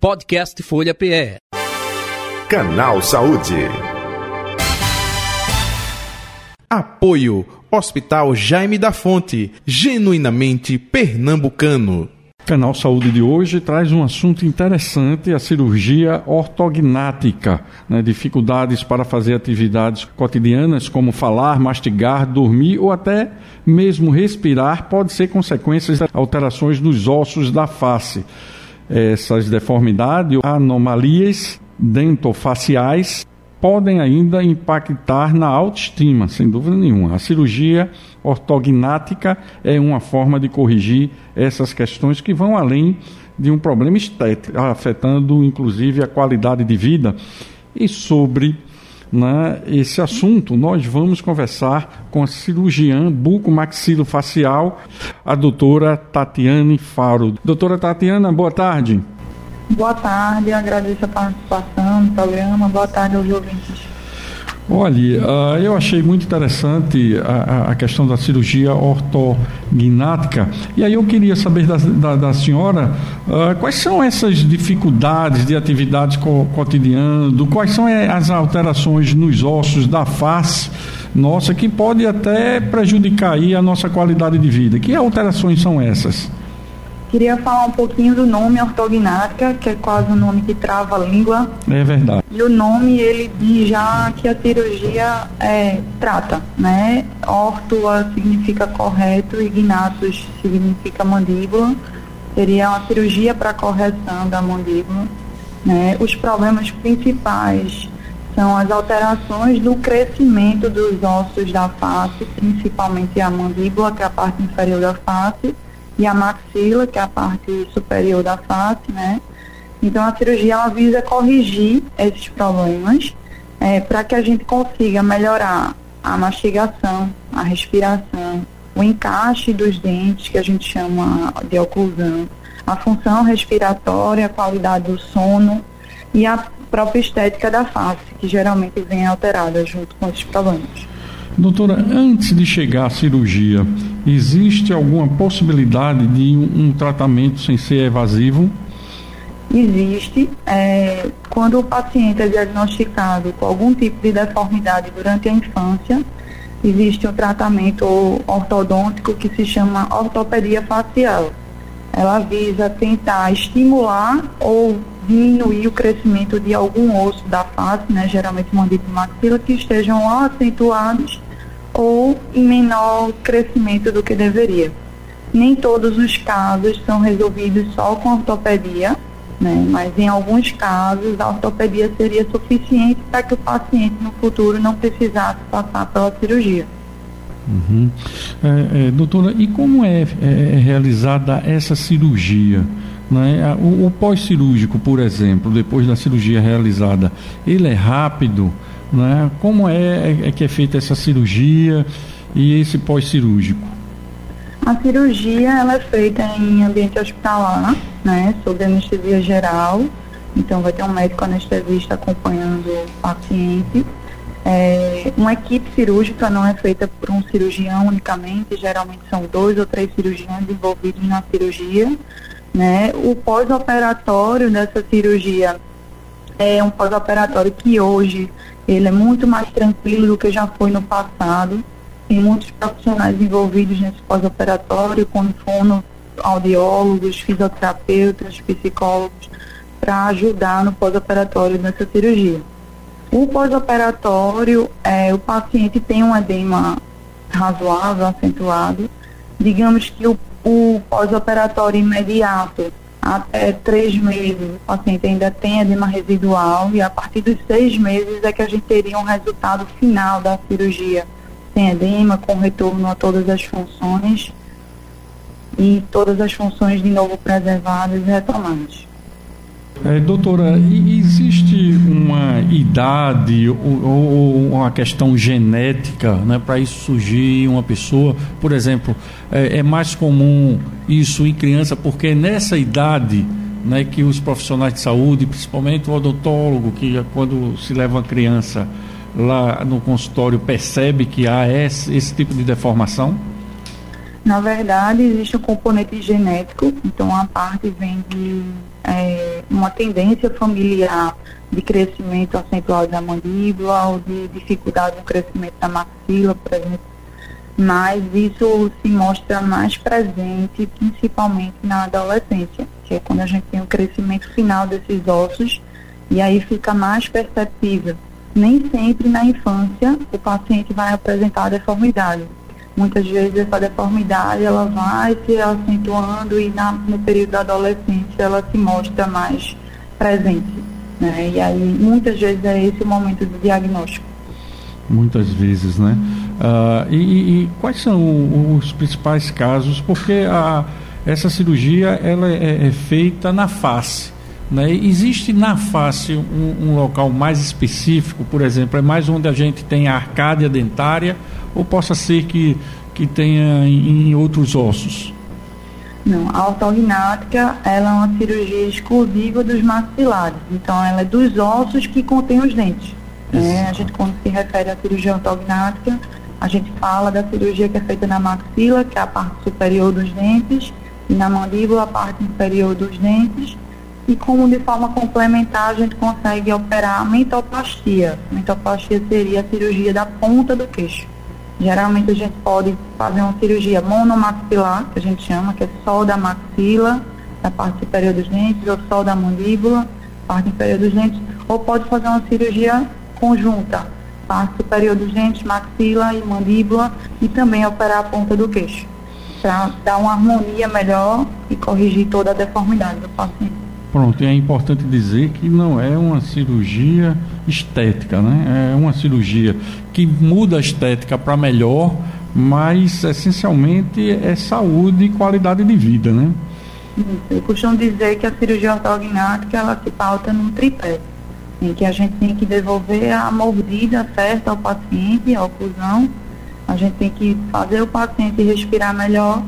Podcast Folha PE. Canal Saúde. Apoio Hospital Jaime da Fonte, genuinamente pernambucano. Canal Saúde de hoje traz um assunto interessante, a cirurgia ortognática, né? dificuldades para fazer atividades cotidianas como falar, mastigar, dormir ou até mesmo respirar pode ser consequências de alterações nos ossos da face. Essas deformidades, anomalias dentofaciais podem ainda impactar na autoestima, sem dúvida nenhuma. A cirurgia ortognática é uma forma de corrigir essas questões que vão além de um problema estético, afetando inclusive a qualidade de vida. E sobre né, esse assunto, nós vamos conversar com a cirurgiã bucomaxilofacial, a doutora Tatiane Faro. Doutora Tatiana, boa tarde. Boa tarde, agradeço a participação no programa. Boa tarde aos ouvintes. Olha, uh, eu achei muito interessante a, a, questão da cirurgia ortognática. E aí eu queria saber da, da, da senhora uh, quais são essas dificuldades de atividades co quais são eh, as alterações nos ossos da face nossa que pode até prejudicar aí a nossa qualidade de vida. Que alterações são essas? Queria falar um pouquinho do nome ortognática, que é quase um nome que trava a língua. É verdade. E o nome, ele diz já que a cirurgia é, trata, né? Ortoa significa correto e gnatus significa mandíbula. Seria uma cirurgia para correção da mandíbula. Né? Os problemas principais são as alterações do crescimento dos ossos da face, principalmente a mandíbula, que é a parte inferior da face, e a maxila, que é a parte superior da face, né? Então a cirurgia ela visa corrigir esses problemas é, para que a gente consiga melhorar a mastigação, a respiração, o encaixe dos dentes, que a gente chama de oclusão, a função respiratória, a qualidade do sono e a própria estética da face, que geralmente vem alterada junto com esses problemas. Doutora, antes de chegar à cirurgia, existe alguma possibilidade de um, um tratamento sem ser evasivo? Existe. É, quando o paciente é diagnosticado com algum tipo de deformidade durante a infância, existe um tratamento ortodôntico que se chama ortopedia facial. Ela visa tentar estimular ou diminuir o crescimento de algum osso da face, né, geralmente mandíbula e maxila, que estejam acentuados ou em menor crescimento do que deveria. Nem todos os casos são resolvidos só com ortopedia, né? mas em alguns casos a ortopedia seria suficiente para que o paciente no futuro não precisasse passar pela cirurgia. Uhum. É, é, doutora, e como é, é, é realizada essa cirurgia? Né? O, o pós-cirúrgico, por exemplo, depois da cirurgia realizada, ele é rápido? Né? Como é, é que é feita essa cirurgia e esse pós-cirúrgico? A cirurgia ela é feita em ambiente hospitalar, né, sob anestesia geral. Então vai ter um médico anestesista acompanhando o paciente. É, uma equipe cirúrgica não é feita por um cirurgião unicamente, geralmente são dois ou três cirurgiões envolvidos na cirurgia. Né? O pós-operatório dessa cirurgia é um pós-operatório que hoje ele é muito mais tranquilo do que já foi no passado. Tem muitos profissionais envolvidos nesse pós-operatório, como fono, audiólogos, fisioterapeutas, psicólogos, para ajudar no pós-operatório nessa cirurgia. O pós-operatório, é, o paciente tem um edema razoável, acentuado. Digamos que o, o pós-operatório imediato até três meses o paciente ainda tem edema residual e a partir dos seis meses é que a gente teria um resultado final da cirurgia sem edema, com retorno a todas as funções e todas as funções de novo preservadas e retomadas. É, doutora, existe uma idade ou, ou uma questão genética né, para isso surgir uma pessoa? Por exemplo, é, é, mais comum isso em criança porque nessa idade né, que os profissionais de saúde, principalmente o odontólogo, que é quando se leva uma criança lá no consultório, percebe que há esse, esse tipo de deformação? Na verdade, existe um componente genético, então a parte vem de é, uma tendência familiar de crescimento acentuado da mandíbula ou de dificuldade no crescimento da maxila, por exemplo. Mas isso se mostra mais presente, principalmente na adolescência, que é quando a gente tem o crescimento final desses ossos e aí fica mais perceptível. Nem sempre na infância o paciente vai apresentar deformidade. Muitas vezes essa deformidade ela vai se acentuando e na, no período da adolescência ela se mostra mais presente. Né? E aí muitas vezes é esse o momento do diagnóstico. Muitas vezes, né? Uh, e, e, quais são os principais casos? Porque a, essa cirurgia ela é, é feita na face. Né? Existe na face um, um, local mais específico, por exemplo, é mais onde a gente tem a arcádia dentária, ou possa ser que, que tenha em, em outros ossos? Não, a ortognática ela é uma cirurgia exclusiva dos maxilares, então ela é dos ossos que contêm os dentes. Né? A gente quando se refere à cirurgia ortognática, a gente fala da cirurgia que é feita na maxila, que é a parte superior dos dentes, e na mandíbula, a parte inferior dos dentes, e como de forma complementar a gente consegue operar a mentoplastia. Mentoplastia seria a cirurgia da ponta do queixo. Geralmente a gente pode fazer uma cirurgia monomaxilar, que a gente chama, que é só da maxila, da parte superior dos dentes, ou só da mandíbula, parte inferior dos dentes, ou pode fazer uma cirurgia conjunta, parte superior dos dentes, maxila e mandíbula, e também operar a ponta do queixo, para dar uma harmonia melhor e corrigir toda a deformidade do paciente. Pronto, e é importante dizer que não é uma cirurgia estética, né? É uma cirurgia que muda a estética para melhor, mas essencialmente é saúde e qualidade de vida, né? Eu costumo dizer que a cirurgia ortognática ela se pauta num tripé, em que a gente tem que devolver a mordida certa ao paciente, a oclusão, a gente tem que fazer o paciente respirar melhor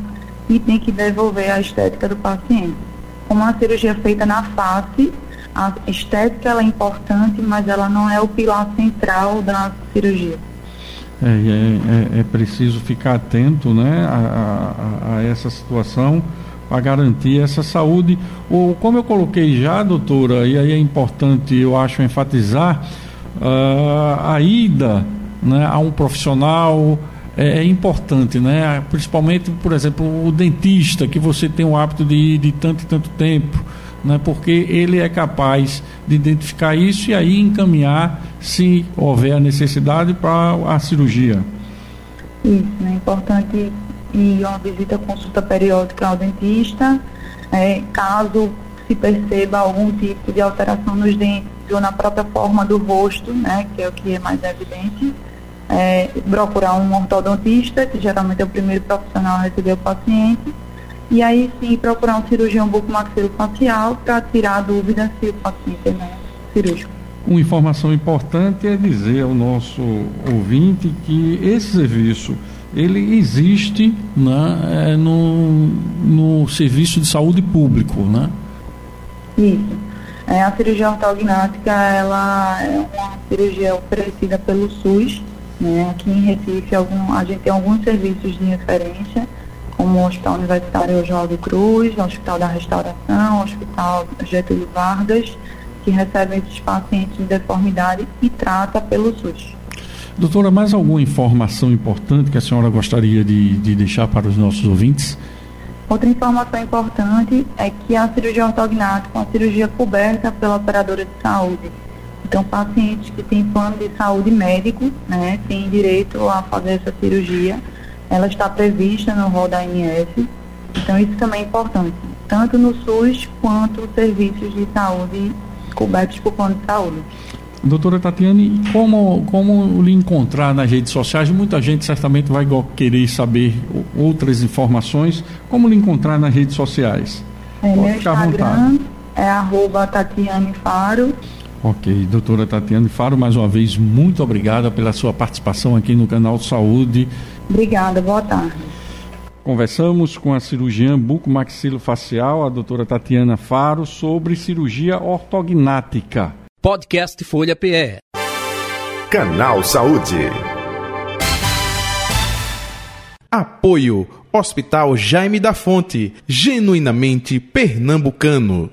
e tem que devolver a estética do paciente como uma cirurgia feita na face, a estética ela é importante, mas ela não é o pilar central da cirurgia. É, é, é, é preciso ficar atento né, a, a, a essa situação para garantir essa saúde. Ou, como eu coloquei já, doutora, e aí é importante, eu acho, enfatizar, uh, a ida né, a um profissional é, é, importante, né? Principalmente, por exemplo, o dentista, que você tem o hábito de ir de tanto e tanto tempo, né? Porque ele é capaz de identificar isso e aí encaminhar, se houver a necessidade, para a cirurgia. Isso, é importante ir uma visita consulta periódica ao dentista, é, caso se perceba algum tipo de alteração nos dentes ou na própria forma do rosto, né? Que é o que é mais evidente é, procurar um ortodontista, que geralmente é o primeiro profissional a receber o paciente, e aí sim procurar um cirurgião bucomaxilofacial para tirar a dúvida se o paciente é cirúrgico. Uma informação importante é dizer ao nosso ouvinte que esse serviço ele existe né, é, no, no serviço de saúde público, né? Isso. É, a cirurgia ortognática ela é uma cirurgia oferecida pelo SUS né? Aqui em Recife, algum, a gente tem alguns serviços de referência, como o Hospital Universitário Oswaldo Cruz, o Hospital da Restauração, o Hospital Getúlio Vargas, que recebem esses pacientes de deformidade e trata pelo SUS. Doutora, mais alguma informação importante que a senhora gostaria de, de deixar para os nossos ouvintes? Outra informação importante é que a cirurgia ortognática é uma cirurgia coberta pela operadora de saúde. Então, pacientes que têm plano de saúde médico, né, têm direito a fazer essa cirurgia. Ela está prevista no rol da ANS. Então, isso também é importante, tanto no SUS quanto serviços de saúde cobertos por plano de saúde. Doutora Tatiane, como, como lhe encontrar nas redes sociais? Muita gente certamente vai querer saber outras informações. Como lhe encontrar nas redes sociais? É, meu Instagram é arroba Tatiane Faro Ok, doutora Tatiane Faro, mais uma vez, muito obrigada pela sua participação aqui no canal Saúde. Obrigada, boa tarde. Conversamos com a cirurgiã bucomaxilofacial, a doutora Tatiana Faro, sobre cirurgia ortognática. Podcast Folha PE. Canal Saúde. Apoio Hospital Jaime da Fonte, genuinamente pernambucano.